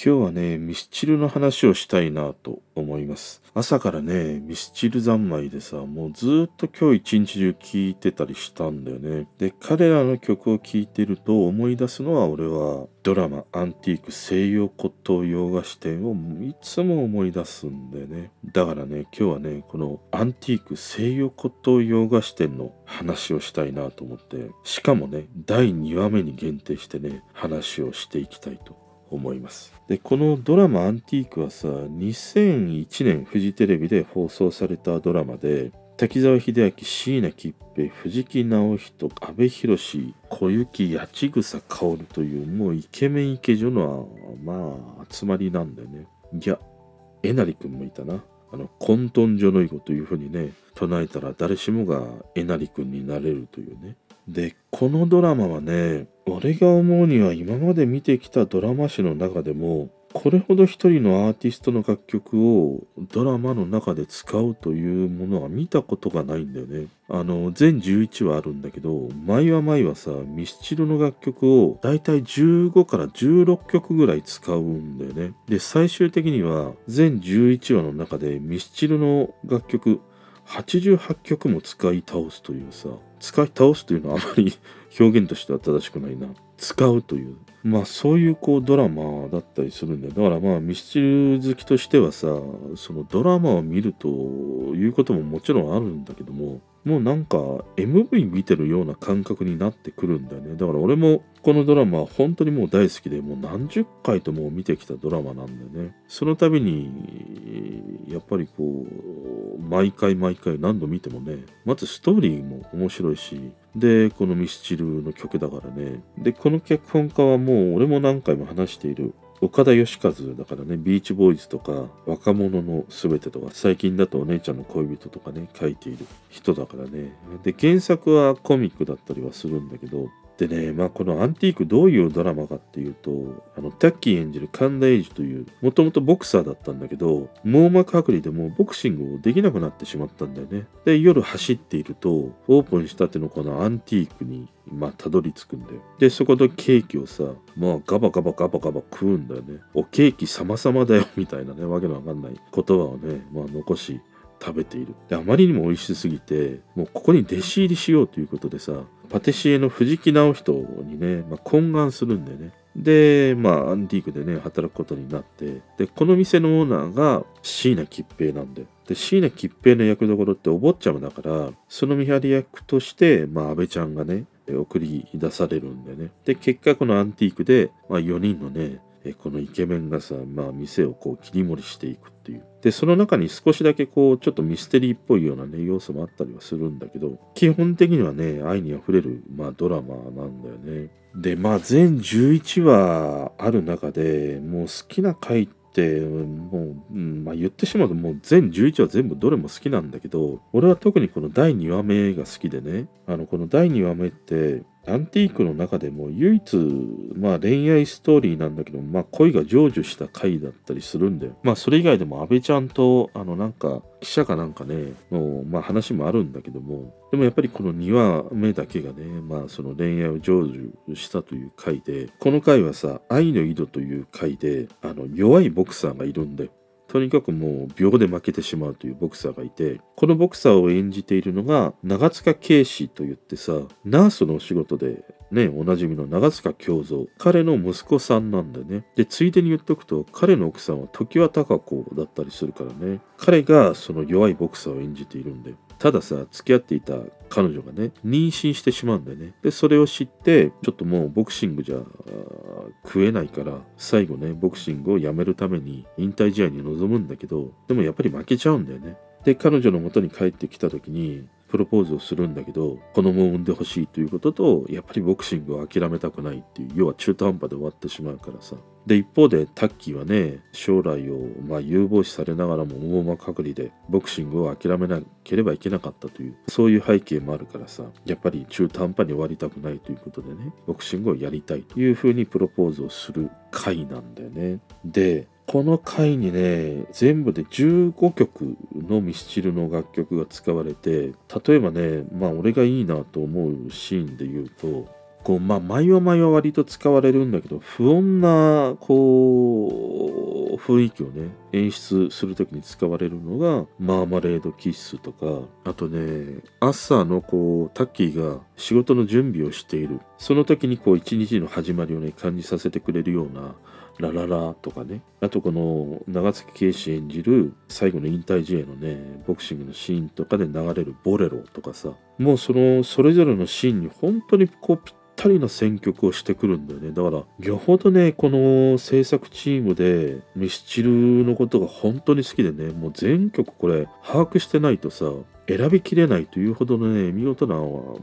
今日はね、ミスチルの話をしたいなと思います。朝からね、ミスチル三昧でさ、もうずっと今日一日中聴いてたりしたんだよね。で、彼らの曲を聴いてると思い出すのは俺はドラマアンティーク西洋骨董洋菓子店をいつも思い出すんだよね。だからね、今日はね、このアンティーク西洋骨董洋菓子店の話をしたいなと思って、しかもね、第2話目に限定してね、話をしていきたいと思います。でこのドラマ「アンティーク」はさ2001年フジテレビで放送されたドラマで滝沢秀明椎名桔平藤木直人阿部寛小雪八草薫というもうイケメンイケ女のまあ集まりなんだよね。いやえなりくんもいたな。あの混沌女の囲碁というふうにね唱えたら誰しもがえなりくんになれるというね。でこのドラマはね俺が思うには今まで見てきたドラマ誌の中でもこれほど一人のアーティストの楽曲をドラマの中で使うというものは見たことがないんだよね。あの全11話あるんだけど毎話毎話さミスチルの楽曲をだいたい15から16曲ぐらい使うんだよね。で最終的には全11話の中でミスチルの楽曲88曲も使い倒すというさ使い倒すというのはあまり 表現としては正しくないな。使うという。まあそういうこうドラマだったりするんだよ。だからまあミスチル好きとしてはさそのドラマを見るということももちろんあるんだけどももうなんか MV 見てるような感覚になってくるんだよね。だから俺もこのドラマは本当にもう大好きでもう何十回ともう見てきたドラマなんだよね。その度にやっぱりこう毎回毎回何度見てもねまずストーリーも面白いしでこのミスチルの曲だからね。でこの脚本家はもう俺も何回も話している岡田義和だからねビーチボーイズとか若者のすべてとか最近だとお姉ちゃんの恋人とかね書いている人だからね。で原作はコミックだったりはするんだけどでねまあこのアンティークどういうドラマかっていうとあのタッキー演じる神田英二というもともとボクサーだったんだけど網膜剥離でもうボクシングをできなくなってしまったんだよね。で夜走っているとオープンしたてのこのアンティークにまあたどり着くんだよ。でそこでケーキをさまあガバガバガバガバ食うんだよね。おケーキ様々だよみたいなねわけのわかんない言葉をねまあ残し食べている。であまりにも美味しすぎてもうここに弟子入りしようということでさパティシエの藤木直人にね、まあ、懇願するんだよね。でまあアンティークでね働くことになってでこの店のオーナーが椎名桔平なんだよ。で椎名桔平の役どころってお坊ちゃまだからその見張り役としてまあ安倍ちゃんがね送り出されるんだよね。で結果このアンティークで、まあ、4人のねこのイケメンがさ、まあ、店をこう切り盛りしていくていう。でその中に少しだけこうちょっとミステリーっぽいようなね要素もあったりはするんだけど基本的にはね愛にあふれる、まあ、ドラマなんだよね。でまあ全11話ある中でもう好きな回ってもう、まあ、言ってしまうともう全11話全部どれも好きなんだけど俺は特にこの第2話目が好きでね。あのこの第2話目ってアンティークの中でも唯一、まあ恋愛ストーリーなんだけど、まあ恋が成就した回だったりするんだよ。まあそれ以外でも安倍ちゃんと、あのなんか記者かなんかね、の、まあ話もあるんだけども、でもやっぱりこの2話目だけがね、まあその恋愛を成就したという回で、この回はさ、愛の井戸という回で、あの弱いボクサーがいるんだよ。とにかくもう秒で負けてしまうというボクサーがいてこのボクサーを演じているのが長塚圭史といってさナースのお仕事でねおなじみの長塚京三彼の息子さんなんだね。でついでに言っとくと彼の奥さんは常盤孝子だったりするからね。彼がその弱いボクサーを演じているんだよたださ付き合っていた彼女がね妊娠してしまうんだよね。でそれを知ってちょっともうボクシングじゃ食えないから最後ねボクシングをやめるために引退試合に臨むんだけどでもやっぱり負けちゃうんだよね。で彼女の元に帰ってきた時にプロポーズをするんだけど子供を産んでほしいということとやっぱりボクシングを諦めたくないっていう要は中途半端で終わってしまうからさ。で一方でタッキーはね将来をまあ有望視されながらも大間隔離でボクシングを諦めなければいけなかったというそういう背景もあるからさやっぱり中途半端に終わりたくないということでねボクシングをやりたいというふうにプロポーズをする回なんだよね。でこの回にね全部で15曲のミスチルの楽曲が使われて例えばねまあ俺がいいなと思うシーンで言うとこうまあ前は前は割と使われるんだけど不穏なこう雰囲気をね演出する時に使われるのがマーマレードキッスとかあとね朝のこうタッキーが仕事の準備をしている。その時にこう一日の始まりをね感じさせてくれるようなラララとかね。あとこの長崎圭史演じる最後の引退試合のね、ボクシングのシーンとかで流れるボレロとかさ、もうそのそれぞれのシーンに本当にこうぴったりな選曲をしてくるんだよね。だから、よほどね、この制作チームでミスチルのことが本当に好きでね、もう全曲これ把握してないとさ、選びきれないというほどのね、見事な、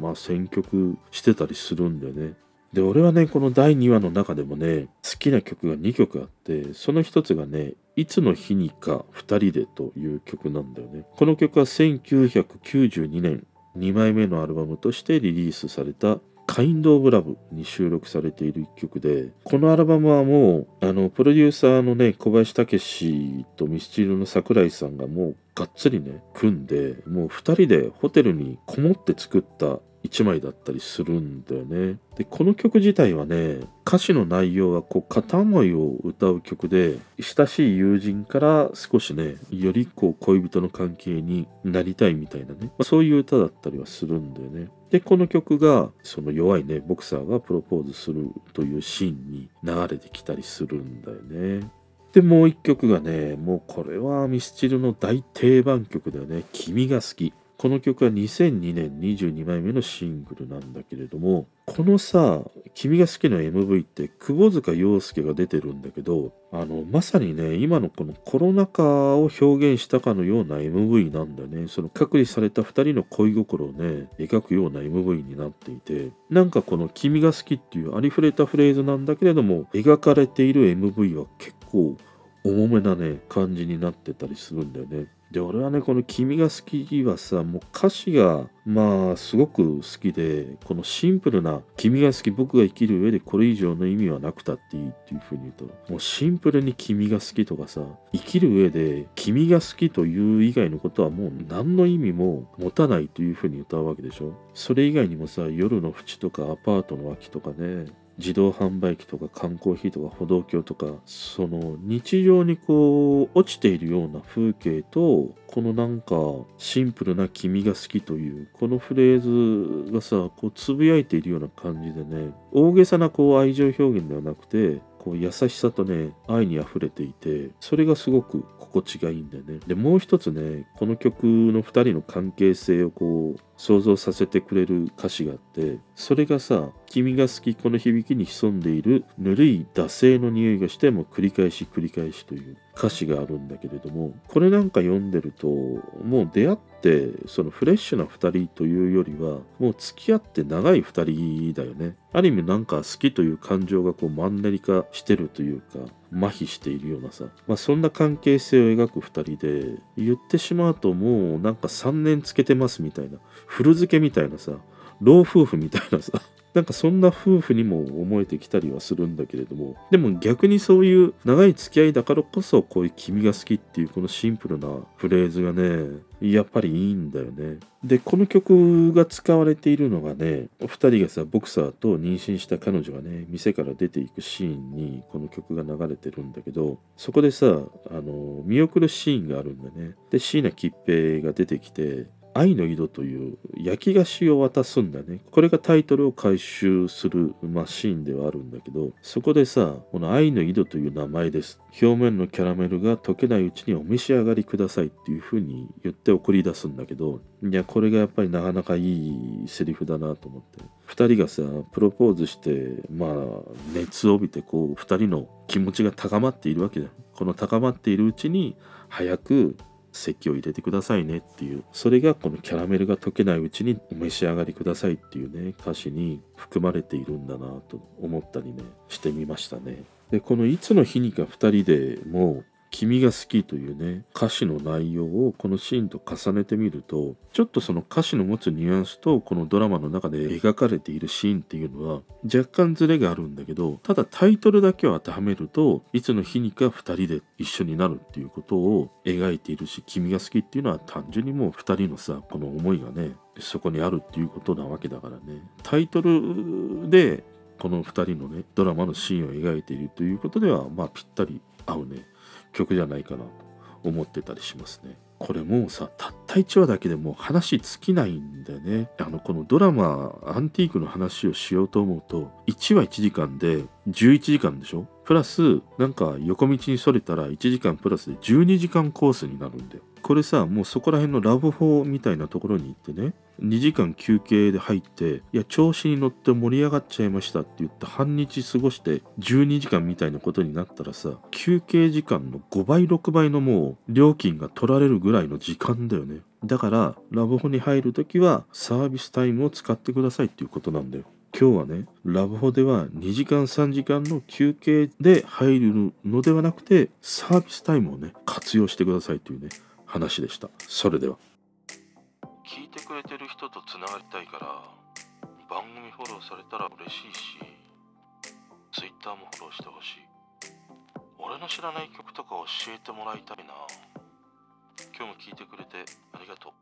まあ、選曲してたりするんだよね。で、俺はね、この第2話の中でもね、好きな曲が2曲あって、その一つがね、いつの日にか2人でという曲なんだよね。この曲は1992年、2枚目のアルバムとしてリリースされたカインド・オブ・ラブに収録されている一曲で、このアルバムはもう、あの、プロデューサーのね、小林武史とミスチルの桜井さんがもうがっつりね、組んで、もう2人でホテルにこもって作った1枚だったりするんだよね。で、この曲自体はね、歌詞の内容はこう片思いを歌う曲で、親しい友人から少しね、よりこう恋人の関係になりたいみたいなね、まあ、そういう歌だったりはするんだよね。で、この曲が、その弱いね、ボクサーがプロポーズするというシーンに流れてきたりするんだよね。で、もう一曲がね、もうこれはミスチルの大定番曲だよね。君が好き。この曲は2002年22枚目のシングルなんだけれどもこのさ「君が好きな MV」って窪塚洋介が出てるんだけどあのまさにね今のこのコロナ禍を表現したかのような MV なんだねその隔離された2人の恋心をね描くような MV になっていてなんかこの「君が好き」っていうありふれたフレーズなんだけれども描かれている MV は結構重めなね感じになってたりするんだよね。で俺はねこの「君が好き」はさもう歌詞がまあすごく好きでこのシンプルな「君が好き僕が生きる上でこれ以上の意味はなくたっていい」っていうふうに言うともうシンプルに「君が好き」とかさ生きる上で「君が好き」という以外のことはもう何の意味も持たないというふうに歌うわけでしょ。それ以外にもさ夜の淵とかアパートの脇とかね自動販売機とか缶コーヒーとか歩道橋とかその日常にこう落ちているような風景とこのなんかシンプルな「君が好き」というこのフレーズがさこうつぶやいているような感じでね大げさなこう愛情表現ではなくてこう優しさとね愛にあふれていてそれがすごく心地がいいんだよね。でもう一つねこの曲の2人の関係性をこう想像させてくれる歌詞があってそれがさ「君が好きこの響きに潜んでいるぬるい惰性の匂いがしても繰り返し繰り返し」という歌詞があるんだけれどもこれなんか読んでるともう出会ってそのフレッシュな2人というよりはもう付き合って長い2人だよね。ある意味なんか好きという感情がこうマンネリ化してるというか麻痺しているようなさ、まあ、そんな関係性を描く2人で言ってしまうともうなんか3年つけてますみたいな。古漬けみたいなさ。老夫婦みたいなさ。なんかそんな夫婦にも思えてきたりはするんだけれどもでも逆にそういう長い付き合いだからこそこういう「君が好き」っていうこのシンプルなフレーズがねやっぱりいいんだよね。でこの曲が使われているのがね2人がさボクサーと妊娠した彼女がね店から出ていくシーンにこの曲が流れてるんだけどそこでさあの見送るシーンがあるんだね。で椎名桔平が出てきて愛の井戸という焼き菓子を渡すんだね。これがタイトルを回収する、まあ、シーンではあるんだけど、そこでさ、この愛の井戸という名前です。表面のキャラメルが溶けないうちにお召し上がりくださいっていう風に言って送り出すんだけど、いや、これがやっぱりなかなかいいセリフだなと思って。2人がさ、プロポーズして、まあ、熱を帯びて、こう、2人の気持ちが高まっているわけだ。この高まっているうちに、早く席を入れてくださいねっていうそれがこのキャラメルが溶けないうちにお召し上がりくださいっていうね歌詞に含まれているんだなと思ったりねしてみましたね。でこの「いつの日にか2人でも君が好きというね歌詞の内容をこのシーンと重ねてみるとちょっとその歌詞の持つニュアンスとこのドラマの中で描かれているシーンっていうのは若干ズレがあるんだけどただタイトルだけを当てはめるといつの日にか2人で一緒になるっていうことを描いているし君が好きっていうのは単純にもう2人のさこの思いがねそこにあるっていうことなわけだからね。タイトルでこの2人のねドラマのシーンを描いているということではまあぴったり合うね。曲じゃないかなと思ってたりしますね。これもうさたった1話だけでもう話尽きないんだよね。あのこのドラマアンティークの話をしようと思うと1話1時間で11時間でしょ？プラスなんか横道にそれたら1時間プラスで12時間コースになるんだよ。これさもうそこら辺のラブホみたいなところに行ってね2時間休憩で入っていや調子に乗って盛り上がっちゃいましたって言って半日過ごして12時間みたいなことになったらさ休憩時間の5倍6倍のもう料金が取られるぐらいの時間だよね。だからラブホに入る時はサービスタイムを使ってくださいっていうことなんだよ。今日はねラブホでは2時間3時間の休憩で入るのではなくてサービスタイムをね活用してくださいというね。話でした。それでは。聞いてくれてる人とつながりたいから番組フォローされたら嬉しいし Twitter もフォローしてほしい。俺の知らない曲とか教えてもらいたいな。今日も聞いてくれてありがとう。